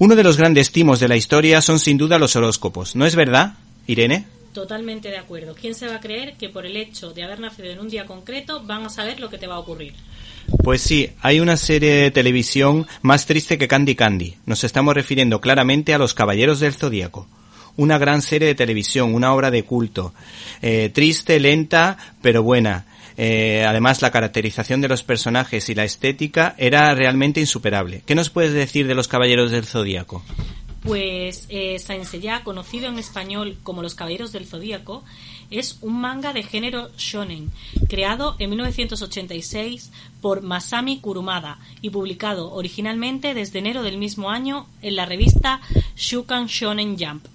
Uno de los grandes timos de la historia son sin duda los horóscopos, ¿no es verdad, Irene? Totalmente de acuerdo. ¿Quién se va a creer que por el hecho de haber nacido en un día concreto van a saber lo que te va a ocurrir? Pues sí, hay una serie de televisión más triste que Candy Candy. Nos estamos refiriendo claramente a Los Caballeros del Zodíaco. Una gran serie de televisión, una obra de culto. Eh, triste, lenta, pero buena. Eh, además, la caracterización de los personajes y la estética era realmente insuperable. ¿Qué nos puedes decir de Los Caballeros del Zodíaco? Pues eh, Saint Seiya, conocido en español como Los Caballeros del Zodíaco, es un manga de género shonen, creado en 1986 por Masami Kurumada y publicado originalmente desde enero del mismo año en la revista Shukan Shonen Jump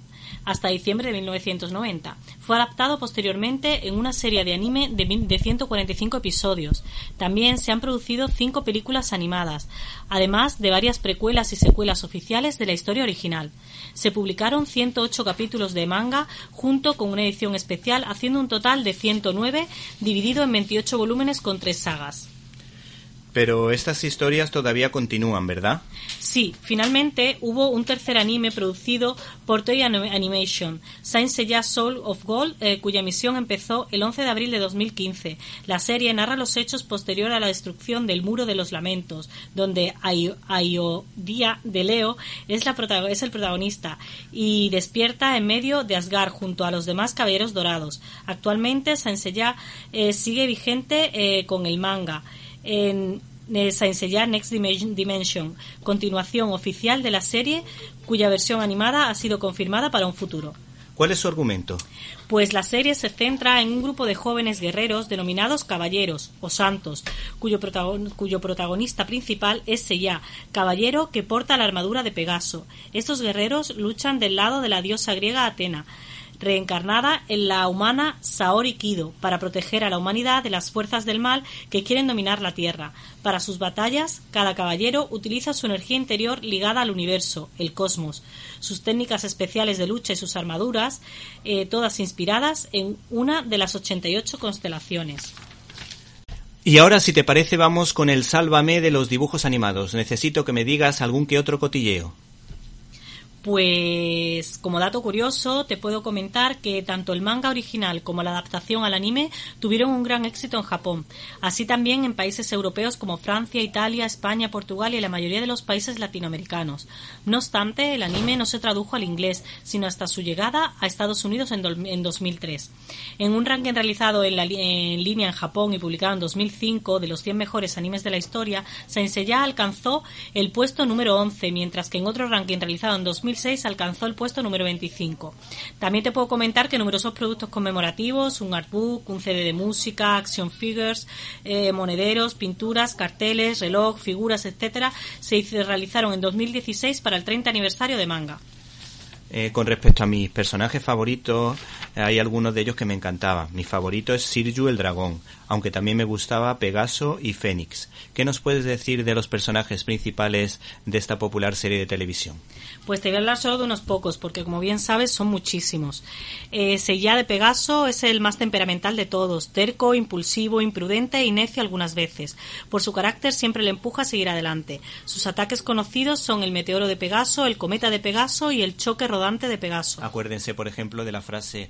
hasta diciembre de 1990. Fue adaptado posteriormente en una serie de anime de 145 episodios. También se han producido cinco películas animadas, además de varias precuelas y secuelas oficiales de la historia original. Se publicaron 108 capítulos de manga junto con una edición especial, haciendo un total de 109 dividido en 28 volúmenes con tres sagas. Pero estas historias todavía continúan, ¿verdad? Sí, finalmente hubo un tercer anime producido por Toei Animation, Saint Seiya Soul of Gold, eh, cuya emisión empezó el 11 de abril de 2015. La serie narra los hechos posterior a la destrucción del Muro de los Lamentos, donde Ayodhya de Leo es, la el protagonista y despierta en medio de Asgard junto a los demás caballeros dorados. Actualmente Saint Seiya eh, sigue vigente eh, con el manga en Saint Next Dimension, continuación oficial de la serie cuya versión animada ha sido confirmada para un futuro. ¿Cuál es su argumento? Pues la serie se centra en un grupo de jóvenes guerreros denominados caballeros o santos, cuyo, cuyo protagonista principal es Seiya, caballero que porta la armadura de Pegaso. Estos guerreros luchan del lado de la diosa griega Atena, reencarnada en la humana Saori Kido, para proteger a la humanidad de las fuerzas del mal que quieren dominar la Tierra. Para sus batallas, cada caballero utiliza su energía interior ligada al universo, el cosmos, sus técnicas especiales de lucha y sus armaduras, eh, todas inspiradas en una de las 88 constelaciones. Y ahora, si te parece, vamos con el sálvame de los dibujos animados. Necesito que me digas algún que otro cotilleo. Pues como dato curioso te puedo comentar que tanto el manga original como la adaptación al anime tuvieron un gran éxito en Japón, así también en países europeos como Francia, Italia, España, Portugal y la mayoría de los países latinoamericanos. No obstante, el anime no se tradujo al inglés, sino hasta su llegada a Estados Unidos en, 2003. En un ranking realizado en, línea en Japón y publicado en 2005 de los 100 mejores animes de la historia, Saint Seiya alcanzó el puesto número 11, mientras que en otro ranking realizado en 2000 alcanzó el puesto número 25. También te puedo comentar que numerosos productos conmemorativos, un artbook, un CD de música, action figures, eh, monederos, pinturas, carteles, reloj, figuras, etcétera, se realizaron en 2016 para el 30 aniversario de manga. Eh, con respecto a mis personajes favoritos, hay algunos de ellos que me encantaban. Mi favorito es Sirju el dragón, aunque también me gustaba Pegaso y Fénix. ¿Qué nos puedes decir de los personajes principales de esta popular serie de televisión? Pues te voy a hablar solo de unos pocos, porque como bien sabes son muchísimos. Eh, Seiya de Pegaso es el más temperamental de todos, terco, impulsivo, imprudente y necio algunas veces. Por su carácter siempre le empuja a seguir adelante. Sus ataques conocidos son el meteoro de Pegaso, el cometa de Pegaso y el choque rodante de Pegaso. Acuérdense, por ejemplo, de la frase